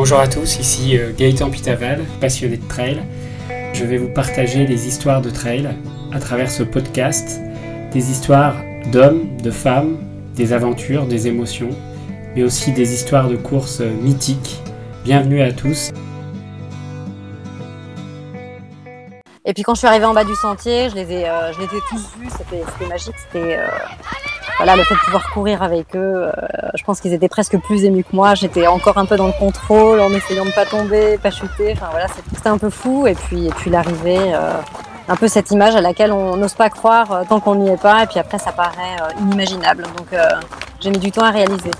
Bonjour à tous, ici euh, Gaëtan Pitaval, passionné de trail. Je vais vous partager des histoires de trail à travers ce podcast, des histoires d'hommes, de femmes, des aventures, des émotions, mais aussi des histoires de courses mythiques. Bienvenue à tous. Et puis quand je suis arrivée en bas du sentier, je les ai, euh, je les ai tous vus, c'était magique, c'était euh, voilà, le fait de pouvoir courir avec eux, euh, je pense qu'ils étaient presque plus émus que moi. J'étais encore un peu dans le contrôle, en essayant de pas tomber, pas chuter. Enfin voilà, c'était un peu fou. Et puis, et puis l'arrivée, euh, un peu cette image à laquelle on n'ose pas croire euh, tant qu'on n'y est pas. Et puis après, ça paraît inimaginable. Donc j'ai mis du temps à réaliser.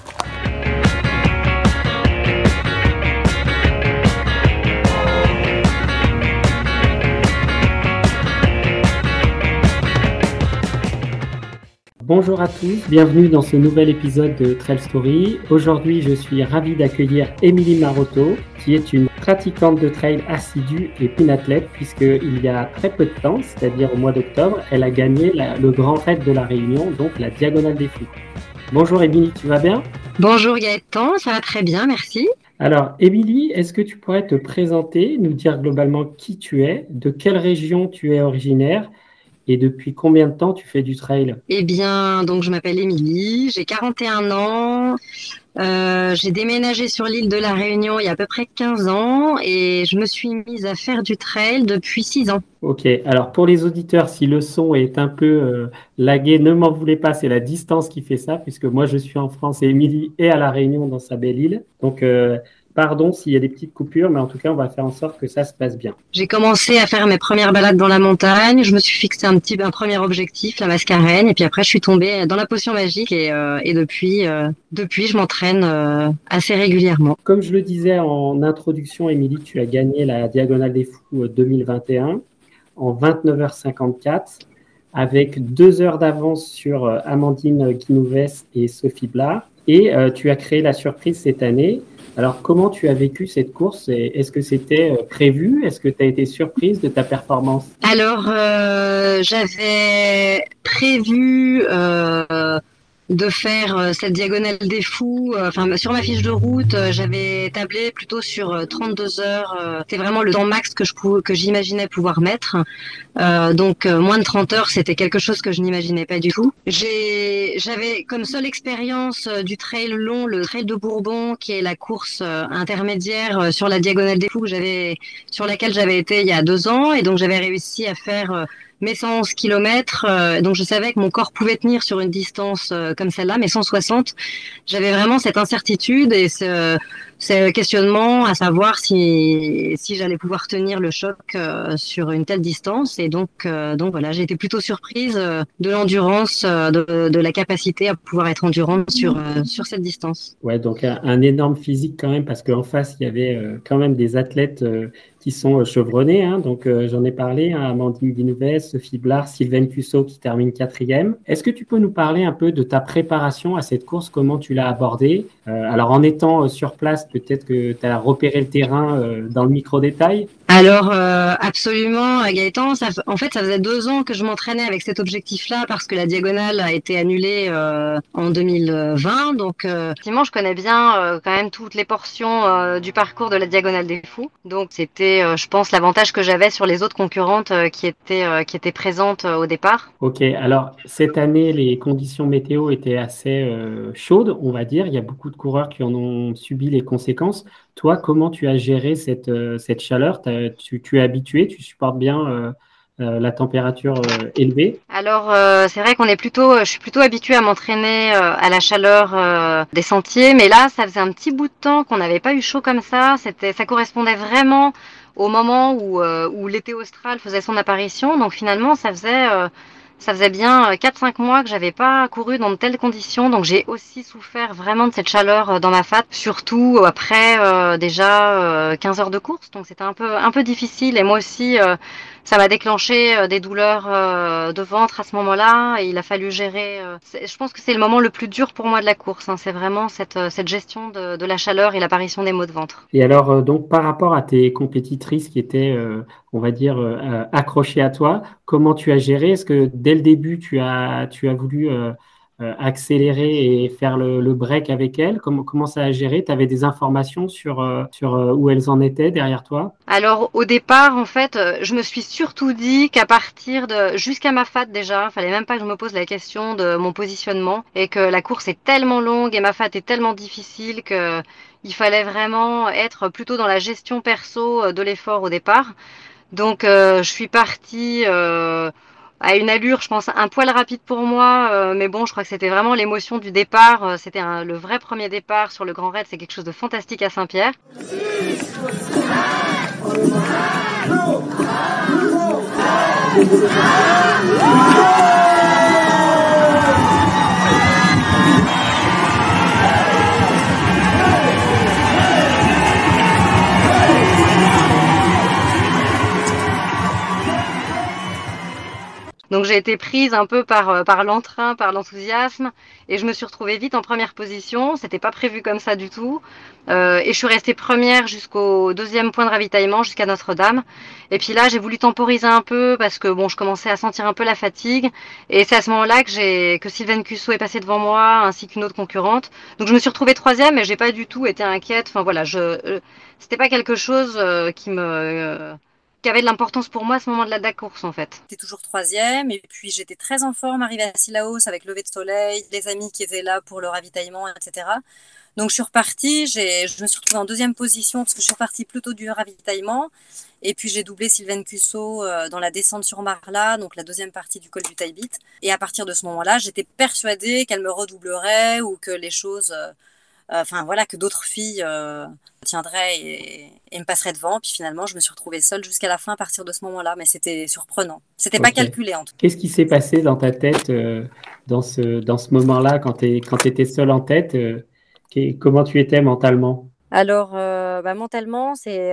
Bonjour à tous, bienvenue dans ce nouvel épisode de Trail Story. Aujourd'hui, je suis ravi d'accueillir Émilie Marotto, qui est une pratiquante de trail assidue et pinathlète, puisqu'il y a très peu de temps, c'est-à-dire au mois d'octobre, elle a gagné le grand raid de la Réunion, donc la Diagonale des Fous. Bonjour Émilie, tu vas bien? Bonjour Gaëtan, ça va très bien, merci. Alors, Émilie, est-ce que tu pourrais te présenter, nous dire globalement qui tu es, de quelle région tu es originaire et depuis combien de temps tu fais du trail? Eh bien, donc je m'appelle Émilie, j'ai 41 ans. Euh, j'ai déménagé sur l'île de la Réunion il y a à peu près 15 ans et je me suis mise à faire du trail depuis 6 ans. Ok, alors pour les auditeurs, si le son est un peu euh, lagué, ne m'en voulez pas, c'est la distance qui fait ça, puisque moi je suis en France et Émilie est à la Réunion dans sa belle île. Donc euh, Pardon s'il y a des petites coupures, mais en tout cas, on va faire en sorte que ça se passe bien. J'ai commencé à faire mes premières balades dans la montagne. Je me suis fixé un petit, un premier objectif, la mascarène, et puis après, je suis tombée dans la potion magique et, euh, depuis, euh, depuis, je m'entraîne euh, assez régulièrement. Comme je le disais en introduction, Émilie, tu as gagné la Diagonale des Fous 2021 en 29h54 avec deux heures d'avance sur Amandine Guinouves et Sophie Blard. Et tu as créé la surprise cette année alors, comment tu as vécu cette course Est-ce que c'était euh, prévu? Est-ce que tu as été surprise de ta performance? Alors, euh, j'avais prévu euh, de faire euh, cette diagonale des fous. Euh, enfin, sur ma fiche de route, euh, j'avais tablé plutôt sur 32 heures. C'était vraiment le temps max que je que j'imaginais pouvoir mettre. donc moins de 30 heures, c'était quelque chose que je n'imaginais pas du tout. J'avais comme seule expérience du trail long, le trail de Bourbon, qui est la course intermédiaire sur la diagonale des fous que j'avais, sur laquelle j'avais été il y a deux ans, et donc j'avais réussi à faire mes 111 km, euh, donc je savais que mon corps pouvait tenir sur une distance euh, comme celle-là, mais 160, j'avais vraiment cette incertitude et ce, questionnement à savoir si, j'allais pouvoir tenir le choc euh, sur une telle distance. Et donc, donc voilà, j'ai été plutôt surprise de l'endurance, de, la capacité à pouvoir être endurante sur, sur cette distance. Ouais, donc un, énorme physique quand même, parce qu'en face, il y avait quand même des athlètes qui sont euh, chevronnés. Hein. donc, euh, j'en ai parlé à hein, Amandine Guinouves, Sophie Blard, Sylvain Cusso qui termine quatrième. Est-ce que tu peux nous parler un peu de ta préparation à cette course, comment tu l'as abordée? Euh, Alors, en étant sur place, peut-être que tu as repéré le terrain dans le micro-détail alors euh, absolument, Gaëtan. Ça, en fait, ça faisait deux ans que je m'entraînais avec cet objectif-là parce que la diagonale a été annulée euh, en 2020. Donc, euh, effectivement, je connais bien euh, quand même toutes les portions euh, du parcours de la diagonale des fous. Donc, c'était, je pense, l'avantage que j'avais sur les autres concurrentes qui étaient qui étaient présentes au départ. Ok. Alors cette année, les conditions météo étaient assez chaudes, on va dire. Il y a beaucoup de coureurs qui en ont subi les conséquences. Toi, comment tu as géré cette, euh, cette chaleur? Tu, tu, es habitué, tu supportes bien euh, euh, la température élevée? Alors, c'est vrai qu'on est plutôt, je suis plutôt habituée à m'entraîner à la chaleur des sentiers, mais là, ça faisait un petit bout de temps qu'on n'avait pas eu chaud comme ça. C'était, ça correspondait vraiment au moment où, où l'été austral faisait son apparition. Donc finalement, ça faisait ça faisait bien 4-5 euh, mois que j'avais pas couru dans de telles conditions, donc j'ai aussi souffert vraiment de cette chaleur euh, dans ma fat, surtout après euh, déjà 15 heures de course, donc c'était un peu un peu difficile. Et moi aussi ça m'a déclenché euh, des douleurs euh, de ventre à ce moment-là et il a fallu gérer. Euh, je pense que c'est le moment le plus dur pour moi de la course. Hein. C'est vraiment cette, gestion de, la chaleur et l'apparition des maux de ventre. Et alors, donc par rapport à tes compétitrices qui étaient, on va dire, accrochées à toi, comment tu as géré? Est-ce que dès le début, tu as voulu accélérer et faire le, break avec elles comment, comment ça a géré? Tu des informations sur, sur où elles en étaient derrière toi? Alors au départ, en fait, je me suis surtout dit qu'à partir de jusqu'à ma fat déjà, il fallait même pas que je me pose la question de mon positionnement et que la course est tellement longue et ma fat est tellement difficile que il fallait vraiment être plutôt dans la gestion perso de l'effort au départ. Donc je suis partie à une allure, je pense, un poil rapide pour moi. Euh, mais bon, je crois que c'était vraiment l'émotion du départ. Euh, c'était le vrai premier départ sur le Grand Raid. C'est quelque chose de fantastique à Saint-Pierre. J'ai été prise un peu par, euh, par l'entrain, par l'enthousiasme, et je me suis retrouvée vite en première position. C'était pas prévu comme ça du tout. Euh, et je suis restée première jusqu'au deuxième point de ravitaillement, jusqu'à Notre-Dame. Et puis là, j'ai voulu temporiser un peu parce que bon, je commençais à sentir un peu la fatigue. Et c'est à ce moment-là que j'ai que Sylvaine Cusso est passée devant moi, ainsi qu'une autre concurrente. Donc je me suis retrouvée troisième, mais j'ai pas du tout été inquiète. Enfin voilà, euh, c'était pas quelque chose qui me qui avait de l'importance pour moi à ce moment de la course en fait. J'étais toujours troisième et puis j'étais très en forme arrivée à Silaos avec lever de soleil, les amis qui étaient là pour le ravitaillement, etc. Donc je suis repartie, je me suis retrouvée en deuxième position parce que je suis repartie plutôt du ravitaillement et puis j'ai doublé Sylvaine Cusso euh, dans la descente sur Marla, donc la deuxième partie du col du Taibit. Et à partir de ce moment-là, j'étais persuadée qu'elle me redoublerait ou que les choses euh, enfin voilà, que d'autres filles euh, tiendraient et, me passeraient devant. Puis finalement, je me suis retrouvée seule jusqu'à la fin à partir de ce moment-là, mais c'était surprenant. C'était pas calculé en tout Qu'est-ce qui s'est passé dans ta tête euh, dans ce, dans ce moment-là, quand tu étais seule en tête Comment tu étais mentalement? Alors, bah, mentalement, c'est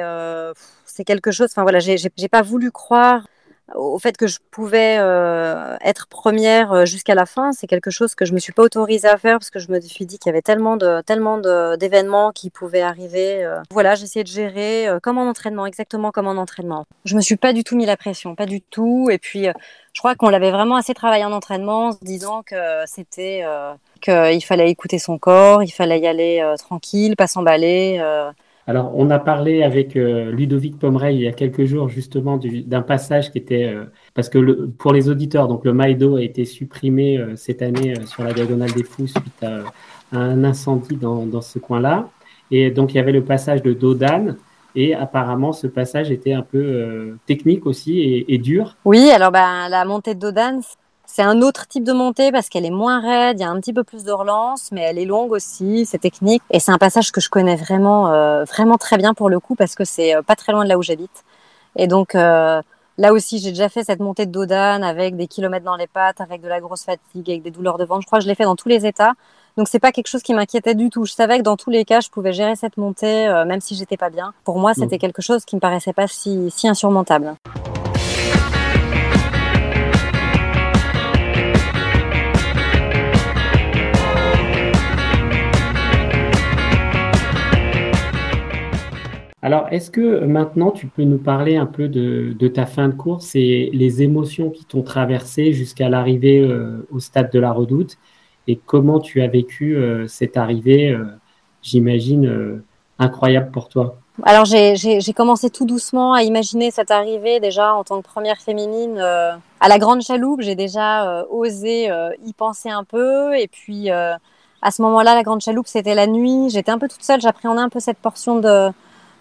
c'est quelque chose. Enfin voilà, j'ai pas voulu croire au fait que je pouvais euh, être première euh, jusqu'à la fin, c'est quelque chose que je me suis pas autorisée à faire parce que je me suis dit qu'il y avait tellement de tellement d'événements qui pouvaient arriver. Euh. Voilà, j'essayais de gérer comme en entraînement, exactement comme en entraînement. Je me suis pas du tout mis la pression, pas du tout. Et puis, je crois qu'on l'avait vraiment assez travaillé en entraînement, en se disant que c'était qu'il fallait écouter son corps, il fallait y aller tranquille, pas s'emballer. Alors, on a parlé avec euh, Ludovic Pomeray il y a quelques jours justement d'un passage qui était euh, parce que pour les auditeurs, donc le Maïdo a été supprimé euh, cette année sur la diagonale des Fous suite à, un incendie dans, dans ce coin-là. Et donc il y avait le passage de Dodan. Et apparemment, ce passage était un peu technique aussi et, et, dur. Oui, alors ben, la montée de Dodan, c'est un autre type de montée parce qu'elle est moins raide, il y a un petit peu plus de relance, mais elle est longue aussi, c'est technique. Et c'est un passage que je connais vraiment, euh, vraiment très bien pour le coup parce que c'est euh, pas très loin de là où j'habite. Et donc euh, là aussi, j'ai déjà fait cette montée de Dodane avec des kilomètres dans les pattes, avec de la grosse fatigue, avec des douleurs de ventre. Je crois que je l'ai fait dans tous les états. Donc c'est pas quelque chose qui m'inquiétait du tout. Je savais que dans tous les cas, je pouvais gérer cette montée, même si j'étais pas bien. Pour moi, c'était quelque chose qui me paraissait pas si, si insurmontable. Alors, est-ce que maintenant tu peux nous parler un peu de, ta fin de course et les émotions qui t'ont traversé jusqu'à l'arrivée euh, au stade de la Redoute et comment tu as vécu euh, cette arrivée, euh, j'imagine, incroyable pour toi? Alors, j'ai commencé tout doucement à imaginer cette arrivée déjà en tant que première féminine à la Grande Chaloupe. J'ai déjà osé y penser un peu et puis à ce moment-là, la Grande Chaloupe, c'était la nuit. J'étais un peu toute seule, j'appréhendais un peu cette portion de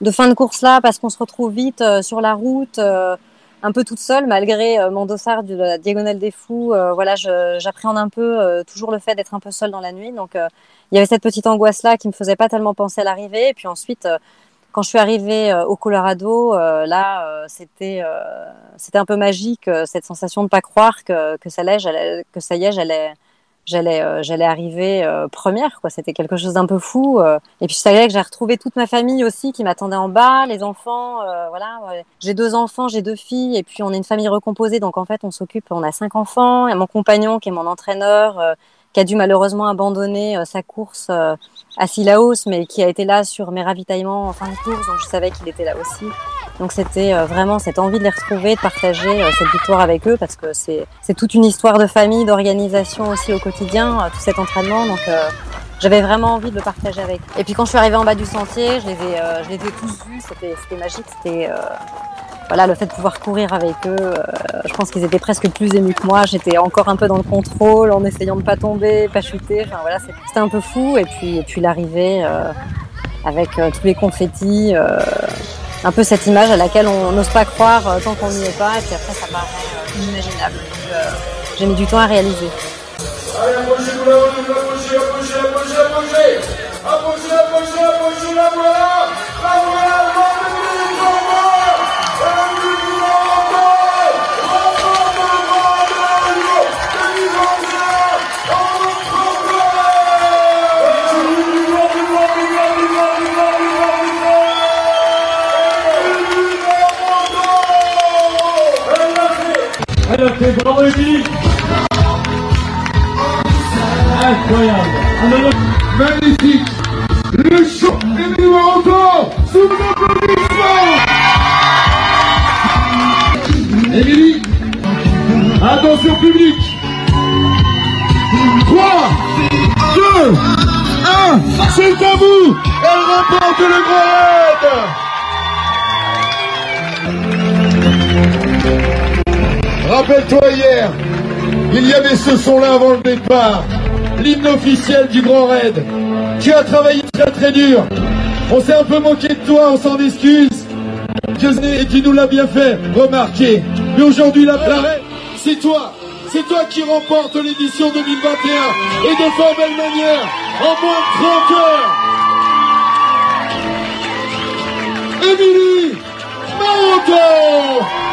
de fin de course là parce qu'on se retrouve vite euh, sur la route euh, un peu toute seule malgré euh, mon dossard de la diagonale des fous. Voilà j'appréhende un peu toujours le fait d'être un peu seule dans la nuit. Donc il y avait cette petite angoisse là qui me faisait pas tellement penser à l'arrivée. Et puis ensuite quand je suis arrivée au Colorado là c'était c'était un peu magique cette sensation de pas croire que que ça allait que ça y est j'allais j'allais euh, j'allais arriver euh, première quoi. C'était quelque chose d'un peu fou euh. et puis je savais que j'ai retrouvé toute ma famille aussi qui m'attendait en bas les enfants voilà j'ai deux enfants j'ai deux filles et puis on est une famille recomposée. Donc en fait on s'occupe on a cinq enfants et mon compagnon qui est mon entraîneur qui a dû malheureusement abandonner sa course à Silaos mais qui a été là sur mes ravitaillements en fin de course. Donc je savais qu'il était là aussi Donc c'était vraiment cette envie de les retrouver, de partager cette victoire avec eux, parce que c'est toute une histoire de famille, d'organisation aussi au quotidien, tout cet entraînement. Donc j'avais vraiment envie de le partager avec eux. Et puis quand je suis arrivée en bas du sentier, je les ai, je les ai tous vus, c'était magique, c'était voilà, le fait de pouvoir courir avec eux, euh, je pense qu'ils étaient presque plus émus que moi. J'étais encore un peu dans le contrôle, en essayant de pas tomber, pas chuter. Enfin voilà, c'était un peu fou. Et puis, et puis l'arrivée euh, avec euh, tous les confettis, un peu cette image à laquelle on n'ose pas croire tant qu'on n'y est pas. Et puis après, ça paraît inimaginable. J'ai mis du temps à réaliser. Incroyable. Rappelle-toi hier, il y avait ce son-là avant le départ l'hymne officiel du Grand Raid. Tu as travaillé très très dur. On s'est un peu moqué de toi, on s'en excuse. Et tu nous l'as bien fait remarquer. Mais aujourd'hui, la Raid, c'est toi. C'est toi qui remporte l'édition 2021 et de fort belle manière, en moins de 30 heures. Émilie Maroto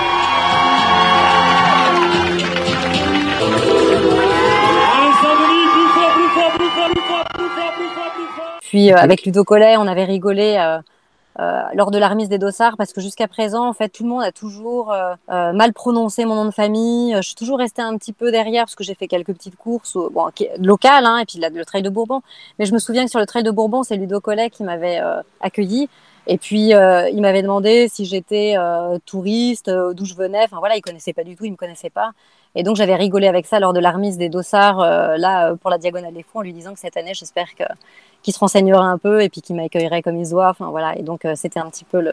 Puis euh, avec Ludo Collet, on avait rigolé euh, euh, lors de la remise des dossards parce que jusqu'à présent, en fait, tout le monde a toujours mal prononcé mon nom de famille. Je suis toujours restée un petit peu derrière parce que j'ai fait quelques petites courses bon, locales hein, et puis le trail de Bourbon. Mais je me souviens que sur le trail de Bourbon, c'est Ludo Collet qui m'avait accueilli. Et puis il m'avait demandé si j'étais touriste, d'où je venais. Enfin voilà, il connaissait pas du tout, il me connaissait pas. Et donc j'avais rigolé avec ça lors de la remise des dossards là pour la diagonale des fous en lui disant que cette année, j'espère que qui se renseignerait un peu et puis qui m'accueillerait comme il se. Enfin voilà. Et donc euh, c'était un petit peu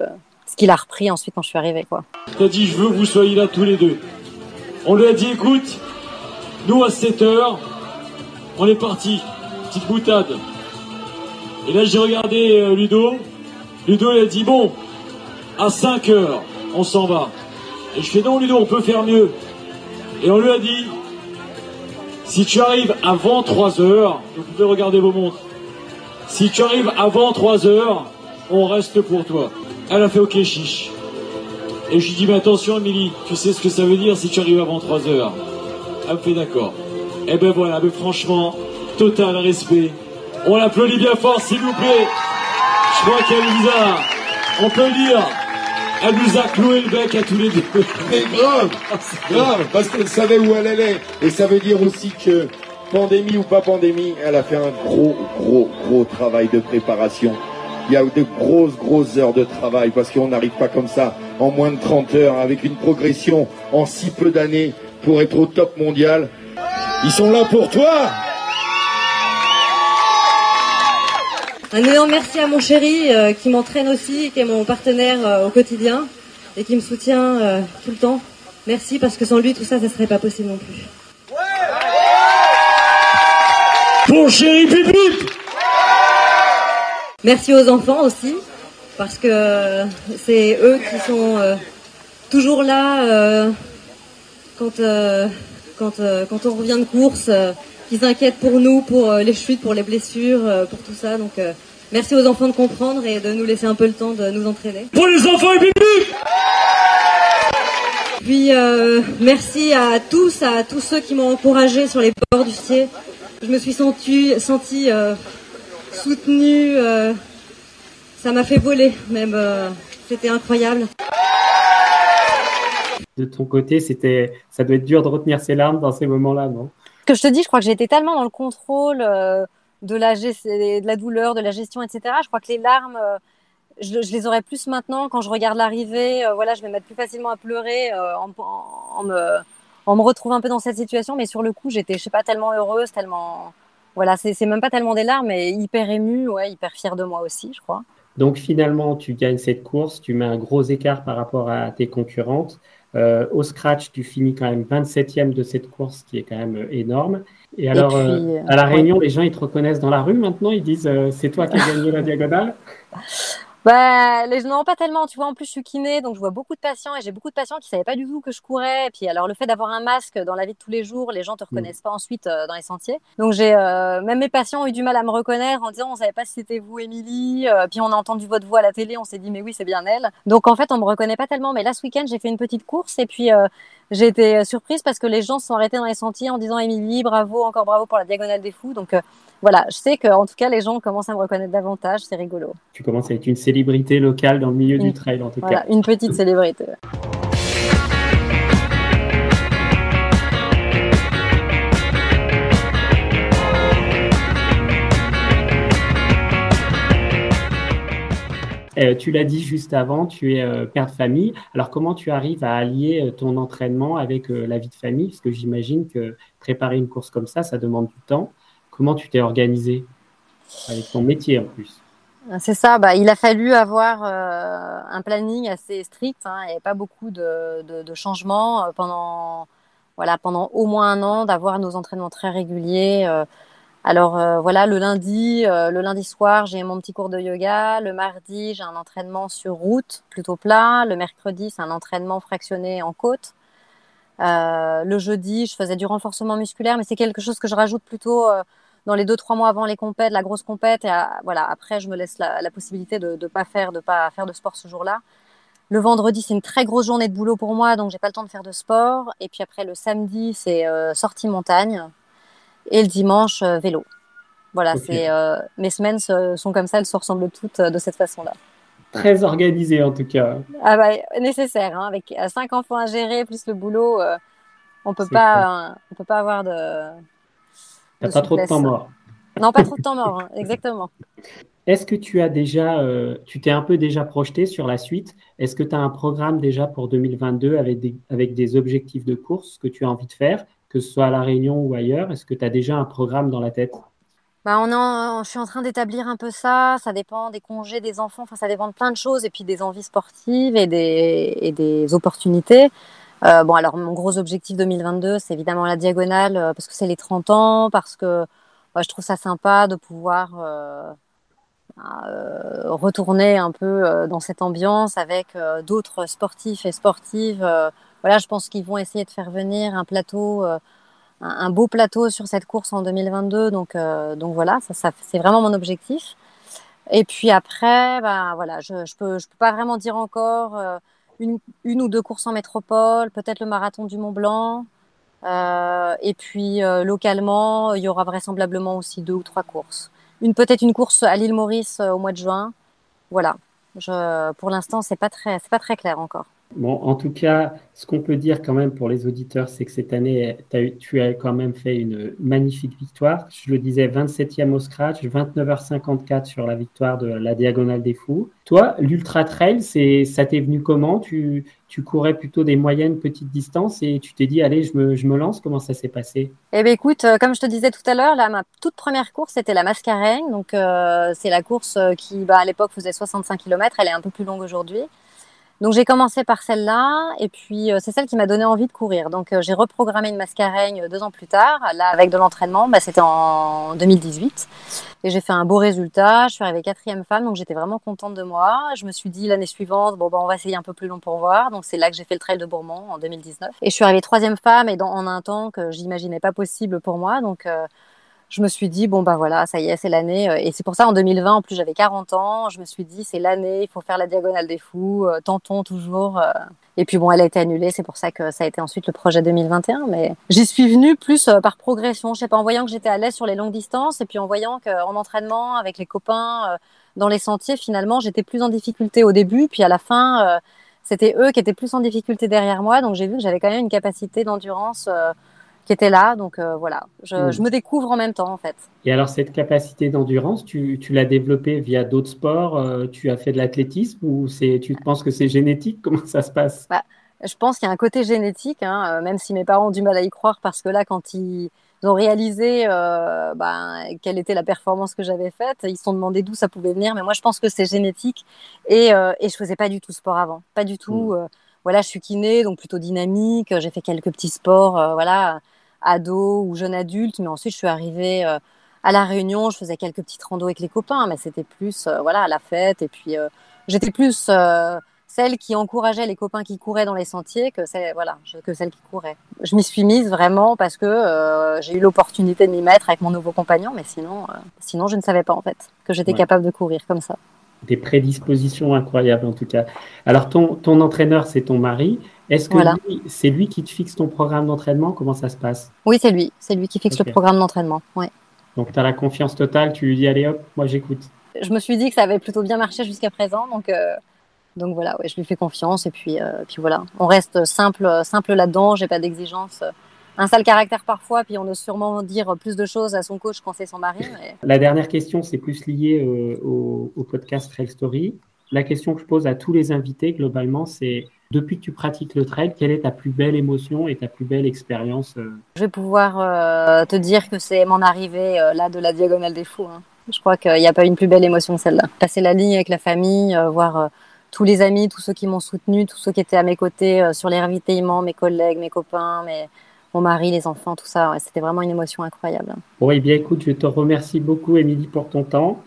ce qu'il a repris ensuite quand je suis arrivée quoi. Il a dit je veux que vous soyez là tous les deux. On lui a dit écoute, nous à 7 heures, on est parti, petite boutade. Et là j'ai regardé euh, Ludo. Ludo il a dit bon, à 5 heures, on s'en va. Et je fais non Ludo, on peut faire mieux. Et on lui a dit si tu arrives avant 3 heures, vous pouvez regarder vos montres. Si tu arrives avant 3 heures, on reste pour toi. Elle a fait OK, chiche. Et je lui dis, mais attention, Émilie, tu sais ce que ça veut dire si tu arrives avant 3 heures Elle me fait d'accord. Et eh ben voilà, mais franchement, total respect. On l'applaudit bien fort, s'il vous plaît. Je crois qu'elle nous a, on peut le dire, elle nous a cloué le bec à tous les deux. Mais grave, grave, parce qu'elle savait où elle allait. Et ça veut dire aussi que pandémie ou pas pandémie, elle a fait un gros, gros, gros travail de préparation. Il y a de grosses, grosses heures de travail parce qu'on n'arrive pas comme ça en moins de 30 heures avec une progression en si peu d'années pour être au top mondial. Ils sont là pour toi Un énorme merci à mon chéri euh, qui m'entraîne aussi, qui est mon partenaire euh, au quotidien et qui me soutient euh, tout le temps. Merci parce que sans lui tout ça, ça serait pas possible non plus. Mon chéri Merci aux enfants aussi, parce que c'est eux qui sont euh, toujours là euh, quand, euh, quand, quand on revient de course, qui s'inquiètent pour nous, pour les chutes, pour les blessures, pour tout ça. Donc merci aux enfants de comprendre et de nous laisser un peu le temps de nous entraîner. Pour les enfants et Puis merci à tous, à tous ceux qui m'ont encouragé sur les bords du ciel je me suis sentie, sentie euh, soutenue. Euh, ça m'a fait voler même. Euh, c'était incroyable. De ton côté, c'était, ça doit être dur de retenir ses larmes dans ces moments-là, non? Que je te dis, je crois que j'ai été tellement dans le contrôle de la, de la douleur, de la gestion, etc. Je crois que les larmes, je, je, les aurais plus maintenant quand je regarde l'arrivée. voilà, je vais mettre plus facilement à pleurer en, en, me, en me retrouvant un peu dans cette situation. Mais sur le coup, j'étais, je sais pas, tellement heureuse, tellement. Voilà, c'est même pas tellement des larmes, mais hyper émue, ouais, hyper fière de moi aussi, je crois. Donc finalement, tu gagnes cette course, tu mets un gros écart par rapport à tes concurrentes. Euh, au scratch, tu finis quand même 27e de cette course, qui est quand même euh, énorme. Et alors, euh, à La Réunion, les gens, ils te reconnaissent dans la rue maintenant Ils disent c'est toi qui as gagné la diagonale? bah, les, non, pas tellement. Tu vois, en plus, je suis kiné, donc je vois beaucoup de patients et j'ai beaucoup de patients qui savaient pas du tout que je courais. Et puis, alors, le fait d'avoir un masque dans la vie de tous les jours, les gens te mm. reconnaissent pas ensuite euh, dans les sentiers. Donc, j'ai, euh, même mes patients ont eu du mal à me reconnaître en disant, on savait pas si c'était vous, Émilie. Euh, puis, on a entendu votre voix à la télé, on s'est dit, mais oui, c'est bien elle. Donc, en fait, on me reconnaît pas tellement. Mais là, ce week-end, j'ai fait une petite course et puis, j'ai été surprise parce que les gens se sont arrêtés dans les sentiers en disant, Émilie, bravo, encore bravo pour la diagonale des fous. Donc, voilà, je sais qu'en tout cas, les gens commencent à me reconnaître davantage, c'est rigolo. Tu commences à être une célébrité locale dans le milieu du trail, en tout voilà, Une petite célébrité. Euh, tu l'as dit juste avant, tu es euh, père de famille. Alors, comment tu arrives à allier euh, ton entraînement avec la vie de famille? Parce que j'imagine que préparer une course comme ça, ça demande du temps. Comment tu t'es organisé avec ton métier en plus? C'est ça, bah, il a fallu avoir un planning assez strict. Hein, et pas beaucoup de, changements pendant, voilà, pendant au moins un an, d'avoir nos entraînements très réguliers. Alors voilà, le lundi, le lundi soir, j'ai mon petit cours de yoga. Le mardi, j'ai un entraînement sur route, plutôt plat. Le mercredi, c'est un entraînement fractionné en côte. le jeudi, je faisais du renforcement musculaire, mais c'est quelque chose que je rajoute plutôt dans les deux trois mois avant les compètes, la grosse compète, et voilà, après je me laisse la, possibilité de ne pas faire de pas faire de sport ce jour-là. Le vendredi, c'est une très grosse journée de boulot pour moi, donc j'ai pas le temps de faire de sport. Et puis après, le samedi, c'est euh, sortie montagne, et le dimanche, euh, vélo. Voilà, c'est euh, mes semaines sont comme ça, elles se ressemblent toutes de cette façon-là. Très organisée en tout cas. Ah bah, nécessaire, hein, avec cinq enfants à gérer plus le boulot, on peut pas, on peut pas avoir de T'as pas trop de temps mort. Non, pas trop de temps mort, hein, exactement. Est-ce que tu as déjà, euh, tu t'es un peu déjà projeté sur la suite? Est-ce que tu as un programme déjà pour 2022 avec des, avec des objectifs de course que tu as envie de faire, que ce soit à La Réunion ou ailleurs Est-ce que tu as déjà un programme dans la tête? Bah on en, je suis en train d'établir un peu ça. Ça dépend des congés des enfants. Enfin, ça dépend de plein de choses et puis des envies sportives et des, et des opportunités. Euh, bon, alors mon gros objectif 2022, c'est évidemment la diagonale euh, parce que c'est les 30 ans, parce que je trouve ça sympa de pouvoir euh, euh retourner un peu euh, dans cette ambiance avec d'autres sportifs et sportives. Voilà, je pense qu'ils vont essayer de faire venir un plateau, un, un, beau plateau sur cette course en 2022. Donc, donc voilà, ça, ça c'est vraiment mon objectif. Et puis après, bah, voilà, je, je peux, je peux pas vraiment dire encore une, ou deux courses en métropole, peut-être le marathon du Mont Blanc. Euh, et puis euh, localement, il y aura vraisemblablement aussi deux ou trois courses. Une peut-être une course à l'île Maurice euh, au mois de juin. Voilà. Je, pour l'instant, c'est pas très, c'est pas très clair encore. Bon, en tout cas, ce qu'on peut dire quand même pour les auditeurs, c'est que cette année, tu as quand même fait une magnifique victoire. Je le disais, 27e au scratch, 29h54 sur la victoire de la Diagonale des Fous. Toi, l'Ultra Trail, ça t'est venu comment? Tu, courais plutôt des moyennes petites distances et tu t'es dit, allez, je me, lance. Comment ça s'est passé? Eh bien, écoute, euh, comme je te disais tout à l'heure, ma toute première course, c'était la Mascareigne. Donc, euh, c'est la course euh, qui, bah, à l'époque, faisait 65 km. Elle est un peu plus longue aujourd'hui. Donc j'ai commencé par celle-là et puis euh, c'est celle qui m'a donné envie de courir. Donc euh, j'ai reprogrammé une mascareigne deux ans plus tard. Là avec de l'entraînement, bah, c'était en 2018 et j'ai fait un beau résultat. Je suis arrivée quatrième femme, donc j'étais vraiment contente de moi. Je me suis dit l'année suivante, bon bah on va essayer un peu plus long pour voir. Donc c'est là que j'ai fait le trail de Bourmont en 2019 et je suis arrivée troisième femme et dans, en un temps que j'imaginais pas possible pour moi. Donc euh, je me suis dit, bon, bah voilà, ça y est, c'est l'année. Euh, et c'est pour ça, en 2020, en plus, j'avais 40 ans. Je me suis dit, c'est l'année, il faut faire la diagonale des fous, euh, tentons toujours. Euh. Et puis bon, elle a été annulée, c'est pour ça que ça a été ensuite le projet 2021. Mais j'y suis venue plus par progression. Je sais pas, en voyant que j'étais à l'aise sur les longues distances et puis en voyant qu'en entraînement avec les copains dans les sentiers, finalement, j'étais plus en difficulté au début. Puis à la fin, c'était eux qui étaient plus en difficulté derrière moi. Donc j'ai vu que j'avais quand même une capacité d'endurance qui était là. Donc voilà, je, Mm. je me découvre en même temps en fait. Et alors, cette capacité d'endurance, tu, tu l'as développée via d'autres sports euh, Tu as fait de l'athlétisme ou c'est, tu penses que c'est génétique? Comment ça se passe? Je pense qu'il y a un côté génétique, hein, euh, même si mes parents ont du mal à y croire parce que là, quand ils ont réalisé euh, ben, quelle était la performance que j'avais faite, ils se sont demandé d'où ça pouvait venir. Mais moi, je pense que c'est génétique et, euh, et je faisais pas du tout sport avant, pas du tout. Euh, voilà, je suis kiné, donc plutôt dynamique. J'ai fait quelques petits sports, euh, voilà, ado ou jeune adulte, mais ensuite je suis arrivée euh, à la Réunion. Je faisais quelques petites randos avec les copains, mais c'était plus, euh, voilà, à la fête. Et puis euh, j'étais plus celle qui encourageait les copains qui couraient dans les sentiers que celle, voilà, que celle qui courait. Je m'y suis mise vraiment parce que euh, j'ai eu l'opportunité de m'y mettre avec mon nouveau compagnon, mais sinon, euh, sinon je ne savais pas en fait que j'étais Ouais. capable de courir comme ça. Des prédispositions incroyables en tout cas. Alors, ton, ton entraîneur, c'est ton mari. Est-ce que Voilà. c'est lui qui te fixe ton programme d'entraînement? Comment ça se passe? Oui, c'est lui, c'est lui qui fixe le programme d'entraînement. Ouais. Donc, tu as la confiance totale, tu lui dis, allez hop, moi j'écoute. Je me suis dit que ça avait plutôt bien marché jusqu'à présent, donc euh, donc voilà, ouais, je lui fais confiance et puis euh, puis voilà, on reste simple simple là-dedans. J'ai pas d'exigence. Un sale caractère parfois, puis on ose sûrement dire plus de choses à son coach quand c'est son mari. Mais... La dernière question, c'est plus lié euh, au, au podcast Trail Story. La question que je pose à tous les invités, globalement, c'est depuis que tu pratiques le trail, quelle est ta plus belle émotion et ta plus belle expérience euh, Je vais pouvoir euh, te dire que c'est mon arrivée euh, là de la diagonale des fous. hein. Je crois qu'il n'y a pas une plus belle émotion que celle-là. Passer la ligne avec la famille, euh, voir tous les amis, tous ceux qui m'ont soutenu, tous ceux qui étaient à mes côtés sur les ravitaillements, mes collègues, mes copains, mes... mon mari, les enfants, tout ça. ouais, C'était vraiment une émotion incroyable. Bon, eh bien, écoute, je te remercie beaucoup, Émilie, pour ton temps.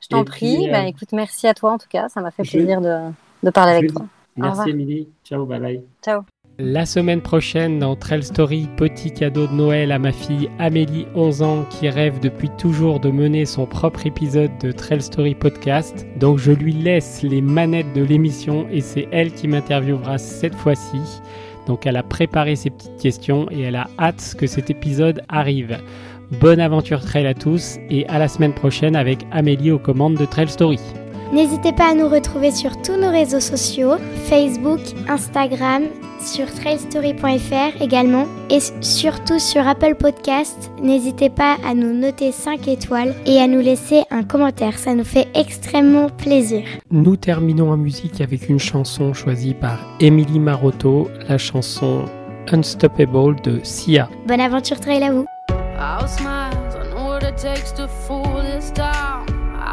Je t'en prie. puis, Ben, écoute, merci à toi en tout cas. Ça m'a fait je- plaisir de, de parler avec toi. Merci. Émilie. Ciao, bye bye. Ciao. La semaine prochaine, dans Trail Story, petit cadeau de Noël à ma fille Amélie, 11 ans, qui rêve depuis toujours de mener son propre épisode de Trail Story podcast. Donc je lui laisse les manettes de l'émission et c'est elle qui m'interviewera cette fois-ci. Donc elle a préparé ses petites questions et elle a hâte que cet épisode arrive. Bonne aventure trail à tous et à la semaine prochaine avec Amélie aux commandes de Trail Story. N'hésitez pas à nous retrouver sur tous nos réseaux sociaux, Facebook, Instagram, sur trailstory.fr également et surtout sur Apple Podcast. N'hésitez pas à nous noter 5 étoiles et à nous laisser un commentaire, ça nous fait extrêmement plaisir. Nous terminons en musique avec une chanson choisie par Emily Marotto, la chanson Unstoppable de Sia. Bonne aventure trail à vous